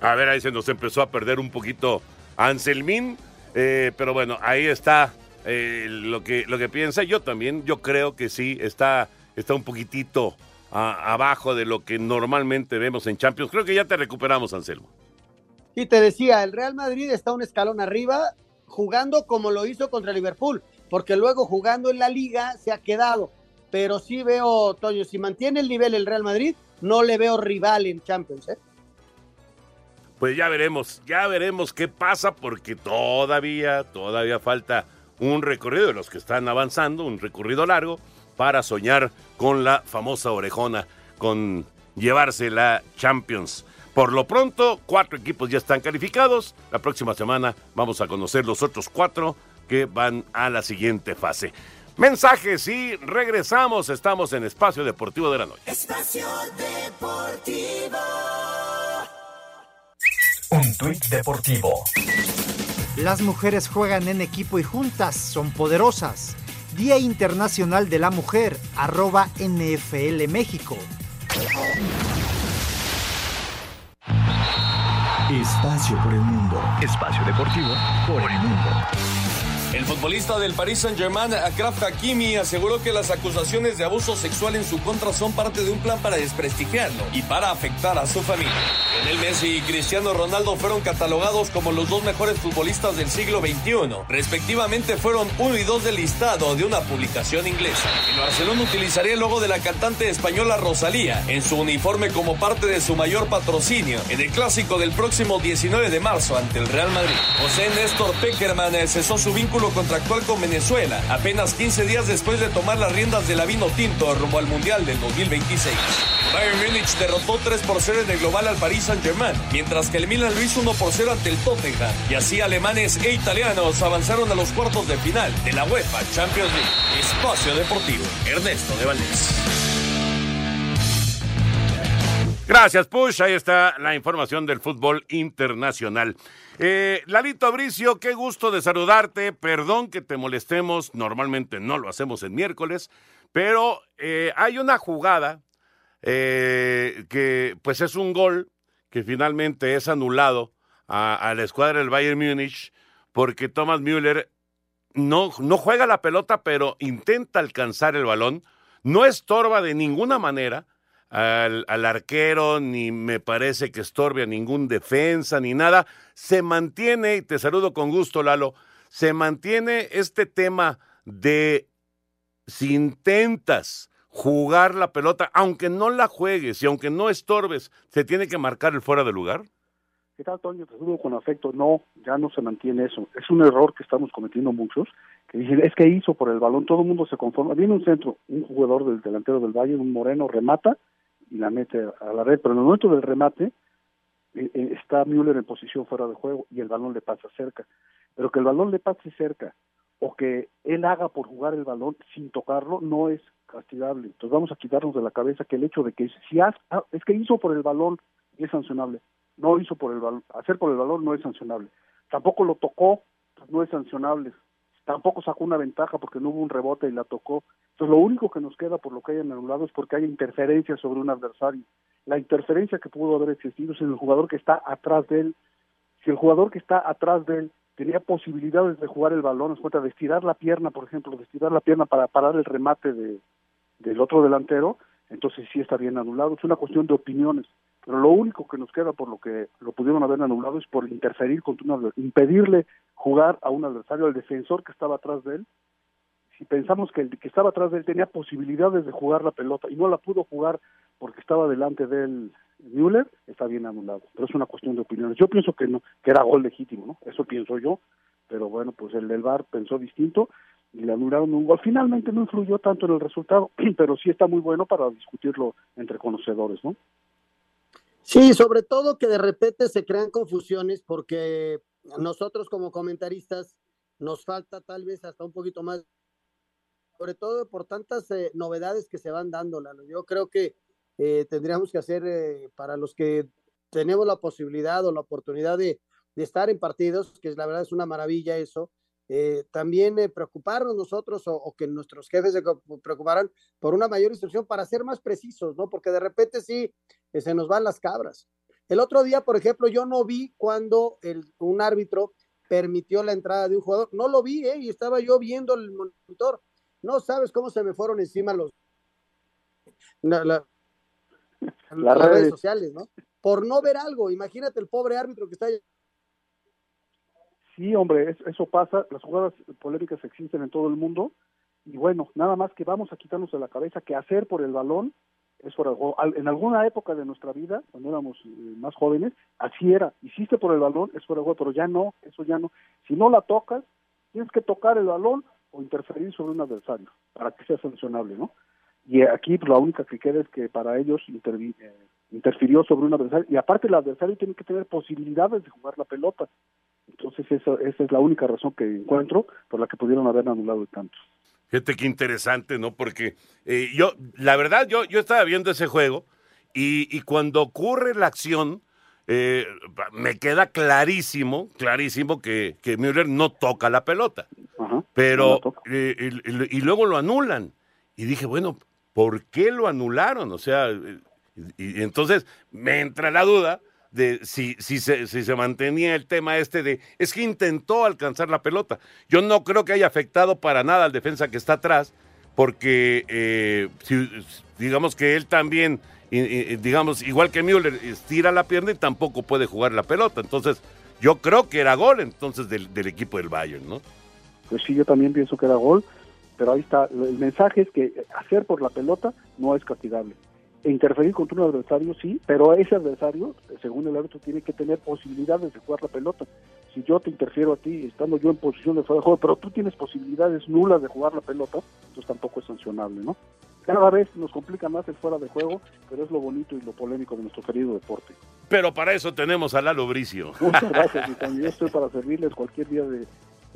A ver, ahí se nos empezó a perder un poquito Anselmín, eh, pero bueno, ahí está eh, lo, que, lo que piensa. Yo también, yo creo que sí, está, está un poquitito a, abajo de lo que normalmente vemos en Champions. Creo que ya te recuperamos, Anselmo. Y te decía, el Real Madrid está un escalón arriba, jugando como lo hizo contra Liverpool, porque luego jugando en la liga se ha quedado. Pero sí veo, Toño, si mantiene el nivel el Real Madrid, no le veo rival en Champions. ¿eh? Pues ya veremos, ya veremos qué pasa, porque todavía, todavía falta un recorrido de los que están avanzando, un recorrido largo, para soñar con la famosa orejona, con llevarse la Champions. Por lo pronto, cuatro equipos ya están calificados. La próxima semana vamos a conocer los otros cuatro que van a la siguiente fase. Mensajes y regresamos. Estamos en Espacio Deportivo de la Noche. Espacio Deportivo. Un tuit deportivo. Las mujeres juegan en equipo y juntas son poderosas. Día Internacional de la Mujer, arroba NFL México. Espacio por el mundo. Espacio deportivo por el mundo. El futbolista del Paris Saint-Germain, Akraf Hakimi, aseguró que las acusaciones de abuso sexual en su contra son parte de un plan para desprestigiarlo y para afectar a su familia. Lionel Messi y Cristiano Ronaldo fueron catalogados como los dos mejores futbolistas del siglo XXI. Respectivamente fueron uno y dos del listado de una publicación inglesa. El Barcelona utilizaría el logo de la cantante española Rosalía en su uniforme como parte de su mayor patrocinio en el clásico del próximo 19 de marzo ante el Real Madrid. José Néstor Peckerman cesó su vínculo contractual con Venezuela apenas 15 días después de tomar las riendas del vino tinto rumbo al Mundial del 2026. Bayern Múnich derrotó 3 por 0 en el global al Paris Saint-Germain, mientras que el Milan lo hizo 1 por 0 ante el Tottenham. Y así alemanes e italianos avanzaron a los cuartos de final de la UEFA Champions League. Espacio Deportivo, Ernesto de Valdés. Gracias, Push. Ahí está la información del fútbol internacional. Eh, Lalito Bricio, qué gusto de saludarte. Perdón que te molestemos. Normalmente no lo hacemos en miércoles, pero eh, hay una jugada eh, que, pues, es un gol que finalmente es anulado a, la escuadra del Bayern Múnich porque Thomas Müller no, no juega la pelota, pero intenta alcanzar el balón. No estorba de ninguna manera al, al, arquero, ni me parece que estorbe a ningún defensa, ni nada. Se mantiene, y te saludo con gusto, Lalo, se mantiene este tema de si intentas jugar la pelota, aunque no la juegues y aunque no estorbes, ¿se tiene que marcar el fuera de lugar? ¿qué tal, Toño? Te saludo con afecto. No, ya no se mantiene eso. Es un error que estamos cometiendo muchos, que dicen, es que hizo por el balón, todo el mundo se conforma. Viene un centro, un jugador del delantero del Valle, un moreno, remata y la mete a la red, pero en el momento del remate eh, eh, está Müller en posición fuera de juego y el balón le pasa cerca. Pero que el balón le pase cerca o que él haga por jugar el balón sin tocarlo no es castigable. Entonces vamos a quitarnos de la cabeza que el hecho de que si haz, ah, es que hizo por el balón es sancionable. No hizo por el balón, hacer por el balón no es sancionable. Tampoco lo tocó, pues no es sancionable. Tampoco sacó una ventaja porque no hubo un rebote y la tocó. Entonces lo único que nos queda por lo que hayan anulado es porque hay interferencia sobre un adversario. La interferencia que pudo haber existido es en el jugador que está atrás de él. Si el jugador que está atrás de él tenía posibilidades de jugar el balón, de estirar la pierna, por ejemplo, de estirar la pierna para parar el remate de, del otro delantero, entonces sí está bien anulado. Es una cuestión de opiniones. Pero lo único que nos queda por lo que lo pudieron haber anulado es por interferir contra un impedirle jugar a un adversario, al defensor que estaba atrás de él. Si pensamos que el que estaba atrás de él tenía posibilidades de jugar la pelota y no la pudo jugar porque estaba delante de él Müller, está bien anulado. Pero es una cuestión de opiniones. Yo pienso que no, que era gol legítimo, ¿no? Eso pienso yo. Pero bueno, pues el del VAR pensó distinto y le anularon un gol. Finalmente no influyó tanto en el resultado, [CLEARS THROAT] pero sí está muy bueno para discutirlo entre conocedores, ¿no? Sí, sobre todo que de repente se crean confusiones porque nosotros como comentaristas nos falta tal vez hasta un poquito más, sobre todo por tantas eh, novedades que se van dando. Yo creo que eh, tendríamos que hacer eh, para los que tenemos la posibilidad o la oportunidad de, estar en partidos, que la verdad es una maravilla eso, eh, también preocuparnos nosotros o, que nuestros jefes se preocuparan por una mayor instrucción para ser más precisos, ¿no? Porque de repente sí se nos van las cabras. El otro día, por ejemplo, yo no vi cuando el, un árbitro permitió la entrada de un jugador, no lo vi, ¿eh? Y estaba yo viendo el monitor. No sabes cómo se me fueron encima los las redes sociales, ¿no? Por no ver algo. Imagínate el pobre árbitro que está Sí, hombre, eso pasa, las jugadas polémicas existen en todo el mundo y bueno, nada más que vamos a quitarnos de la cabeza que hacer por el balón es por algo. En alguna época de nuestra vida, cuando éramos eh, más jóvenes, así era, hiciste por el balón, es por algo, pero ya no, eso ya no. Si no la tocas, tienes que tocar el balón o interferir sobre un adversario para que sea sancionable, ¿no? Y aquí pues, la única que queda es que para ellos eh, interfirió sobre un adversario y aparte el adversario tiene que tener posibilidades de jugar la pelota. Entonces esa, esa es la única razón que encuentro por la que pudieron haber anulado el tanto. Fíjate qué interesante, ¿no? Porque eh, yo, la verdad, yo, yo estaba viendo ese juego y, y cuando ocurre la acción, eh, me queda clarísimo, clarísimo que, que Müller no toca la pelota. pero, eh, y, luego lo anulan. Y dije, bueno, ¿por qué lo anularon? O sea, y entonces me entra la duda de si, si, se, si se mantenía el tema este de, es que intentó alcanzar la pelota. Yo no creo que haya afectado para nada al defensa que está atrás, porque eh, si, digamos que él también, digamos, igual que Müller, estira la pierna y tampoco puede jugar la pelota. Entonces, yo creo que era gol entonces del, del equipo del Bayern, ¿no? Pues sí, yo también pienso que era gol, pero ahí está, el mensaje es que hacer por la pelota no es castigable interferir contra un adversario, sí, pero ese adversario, según el árbitro, tiene que tener posibilidades de jugar la pelota. Si yo te interfiero a ti, estando yo en posición de fuera de juego, pero tú tienes posibilidades nulas de jugar la pelota, entonces tampoco es sancionable, ¿no? Cada vez nos complica más el fuera de juego, pero es lo bonito y lo polémico de nuestro querido deporte. Pero para eso tenemos a Lalo Bricio. Muchas gracias, y yo estoy para servirles cualquier día de,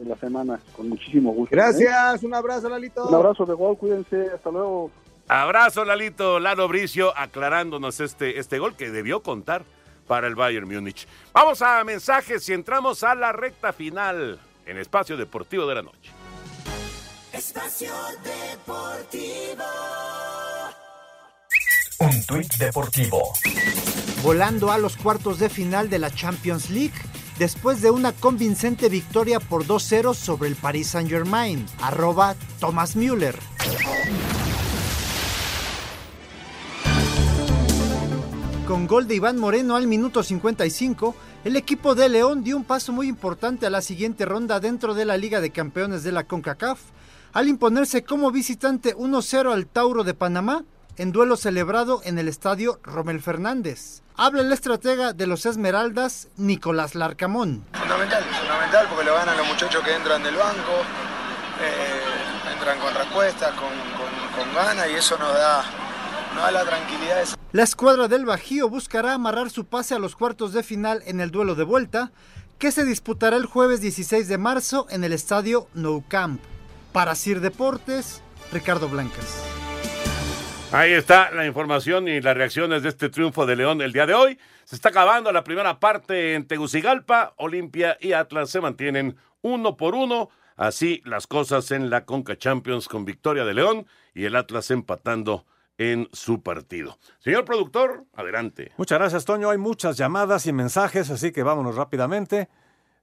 la semana, con muchísimo gusto. Gracias, un abrazo, Lalito. Un abrazo de gol, cuídense, hasta luego. Abrazo, Lalito, Lalo Bricio, aclarándonos este, este gol que debió contar para el Bayern Múnich. Vamos a mensajes y entramos a la recta final en Espacio Deportivo de la Noche. Espacio Deportivo. Un tuit deportivo. Volando a los cuartos de final de la Champions League después de una convincente victoria por 2-0 sobre el Paris Saint-Germain. Arroba Thomas Müller. Con gol de Iván Moreno al minuto 55, el equipo de León dio un paso muy importante a la siguiente ronda dentro de la Liga de Campeones de la CONCACAF, al imponerse como visitante 1-0 al Tauro de Panamá en duelo celebrado en el estadio Romel Fernández. Habla el estratega de los Esmeraldas, Nicolás Larcamón. Fundamental, fundamental porque lo ganan los muchachos que entran del banco, eh, entran con respuestas, con, con, con ganas y eso nos da, nos da la tranquilidad. La escuadra del Bajío buscará amarrar su pase a los cuartos de final en el duelo de vuelta, que se disputará el jueves 16 de marzo en el estadio Nou Camp. Para Sir Deportes, Ricardo Blancas. Ahí está la información y las reacciones de este triunfo de León el día de hoy. Se está acabando la primera parte en Tegucigalpa. Olimpia y Atlas se mantienen uno por uno. Así las cosas en la Conca Champions con victoria de León y el Atlas empatando en su partido. Señor productor, adelante. Muchas gracias, Toño. Hay muchas llamadas y mensajes, así que vámonos rápidamente.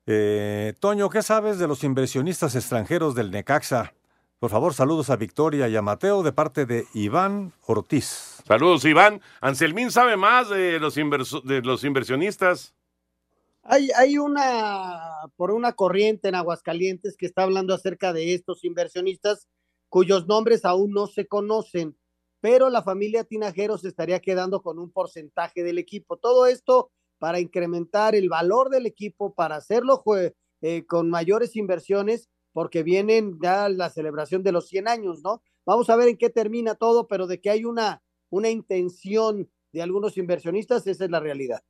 Eh, Toño, ¿qué sabes de los inversionistas extranjeros del Necaxa? Por favor, saludos a Victoria y a Mateo de parte de Iván Ortiz. Saludos, Iván. Anselmín sabe más de los, inverso- de los inversionistas. Hay, hay una, por una corriente en Aguascalientes que está hablando acerca de estos inversionistas cuyos nombres aún no se conocen, pero la familia Tinajero se estaría quedando con un porcentaje del equipo. Todo esto para incrementar el valor del equipo, para hacerlo eh, con mayores inversiones, porque vienen ya la celebración de los 100 años, ¿no? Vamos a ver en qué termina todo, pero de que hay una, una intención de algunos inversionistas, esa es la realidad.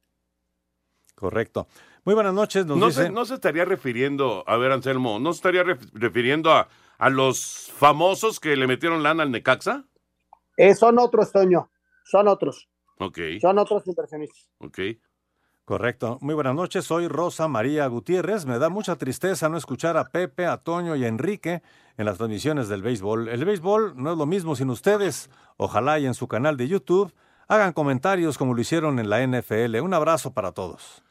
Correcto. Muy buenas noches, nos No dice. se, no se estaría refiriendo, a ver, Anselmo, ¿no se estaría ref- refiriendo a, a los famosos que le metieron lana al Necaxa? Eh, son otros, Toño, son otros, Ok, son otros inversionistas. ok. Correcto. Muy buenas noches, soy Rosa María Gutiérrez. Me da mucha tristeza no escuchar a Pepe, a Toño y a Enrique en las transmisiones del béisbol. El béisbol no es lo mismo sin ustedes. Ojalá y en su canal de YouTube hagan comentarios como lo hicieron en la NFL. Un abrazo para todos.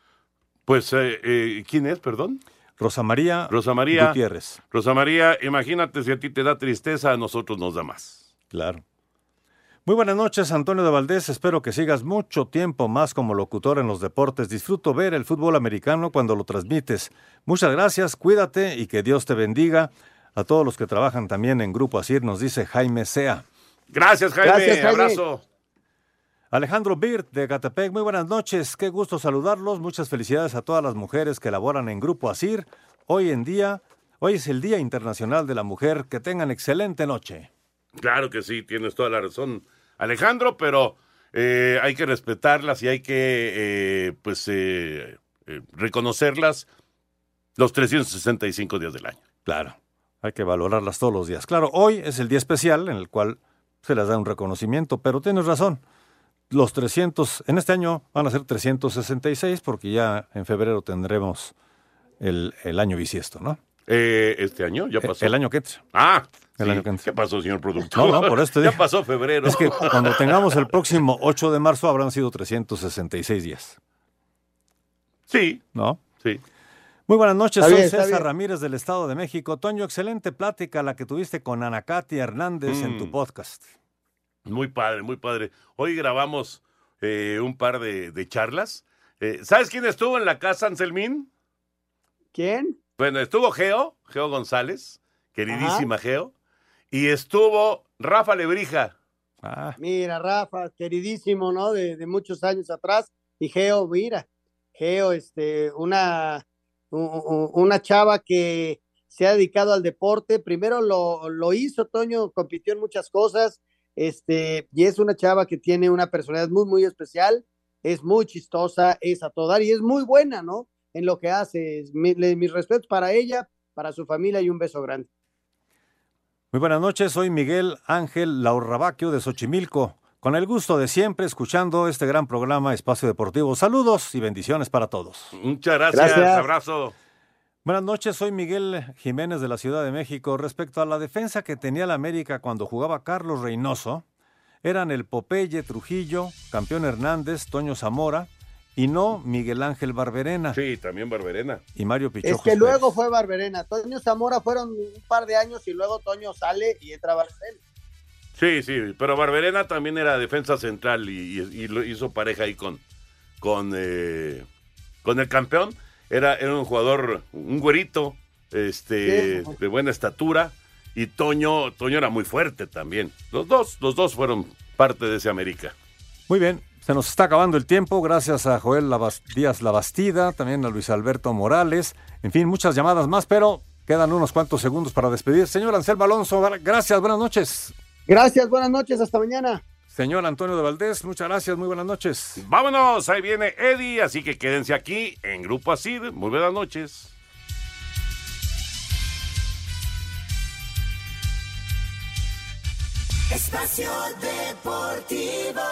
Pues, eh, eh, ¿quién es, perdón? Rosa María, Rosa María Gutiérrez. Rosa María, imagínate si a ti te da tristeza, a nosotros nos da más. Claro. Muy buenas noches, Antonio de Valdés. Espero que sigas mucho tiempo más como locutor en los deportes. Disfruto ver el fútbol americano cuando lo transmites. Muchas gracias, cuídate y que Dios te bendiga. A todos los que trabajan también en Grupo Asir, nos dice Jaime Sea. Gracias, Jaime. Gracias, Jaime. Abrazo. Alejandro Birt de Catepec, muy buenas noches. Qué gusto saludarlos. Muchas felicidades a todas las mujeres que laboran en Grupo Asir. Hoy en día, hoy es el Día Internacional de la Mujer. Que tengan excelente noche. Claro que sí, tienes toda la razón, Alejandro, pero eh, hay que respetarlas y hay que, eh, pues, eh, eh, reconocerlas los 365 días del año. Claro, hay que valorarlas todos los días. Claro, hoy es el día especial en el cual se les da un reconocimiento, pero tienes razón. Los 300, en este año van a ser 366 porque ya en febrero tendremos el, el año bisiesto, ¿no? Eh, ¿Este año? ¿Ya pasó? El año que entra. Ah, El sí. año que entra. ¿qué pasó, señor productor? No, no, por esto Ya pasó febrero. Es que cuando tengamos el próximo 8 de marzo habrán sido 366 días. Sí. ¿No? Sí. Muy buenas noches, Está soy bien, César. Ramírez del Estado de México. Toño, excelente plática la que tuviste con Ana Katia Hernández en tu Mm. podcast. Muy padre, muy padre. Hoy grabamos eh, un par de, de charlas. Eh, ¿Sabes quién estuvo en la casa, Anselmín? ¿Quién? Bueno, estuvo Geo, Geo González, queridísima Geo, y estuvo Rafa Lebrija. Ah, Mira, Rafa, queridísimo, ¿no? De, de muchos años atrás. Y Geo, mira, Geo, este, una, una chava que se ha dedicado al deporte. Primero lo, lo hizo, Toño, compitió en muchas cosas. Este, y es una chava que tiene una personalidad muy, muy especial. Es muy chistosa, es a todo dar y es muy buena, ¿no? En lo que hace. Mi- mis respetos para ella, para su familia y un beso grande. Muy buenas noches, soy Miguel Ángel Laurrabaquio de Xochimilco. Con el gusto de siempre escuchando este gran programa Espacio Deportivo. Saludos y bendiciones para todos. Muchas gracias, Gracias. abrazo. Buenas noches, soy Miguel Jiménez de la Ciudad de México. Respecto a la defensa que tenía la América cuando jugaba Carlos Reynoso, eran el Popeye Trujillo, campeón Hernández, Toño Zamora y no Miguel Ángel Barberena Sí, también Barberena. y Mario Pichojos. Es que Pérez. luego fue Barberena. Toño Zamora fueron un par de años y luego Toño sale y entra Barberena. Sí, sí, pero Barberena también era defensa central y, y- y lo hizo pareja ahí con, con, eh, con el campeón. Era, era un jugador, un güerito, este, de buena estatura. Y Toño, Toño era muy fuerte también. Los dos, los dos fueron parte de ese América. Muy bien, se nos está acabando el tiempo. Gracias a Joel Díaz Labastida, también a Luis Alberto Morales. En fin, muchas llamadas más, pero quedan unos cuantos segundos para despedir. Señor Anselmo Alonso, gracias, buenas noches. Gracias, buenas noches, hasta mañana. Señor Antonio de Valdés, muchas gracias, muy buenas noches. Vámonos, ahí viene Eddie, así que quédense aquí en Grupo Asir. Muy buenas noches. Espacio Deportivo.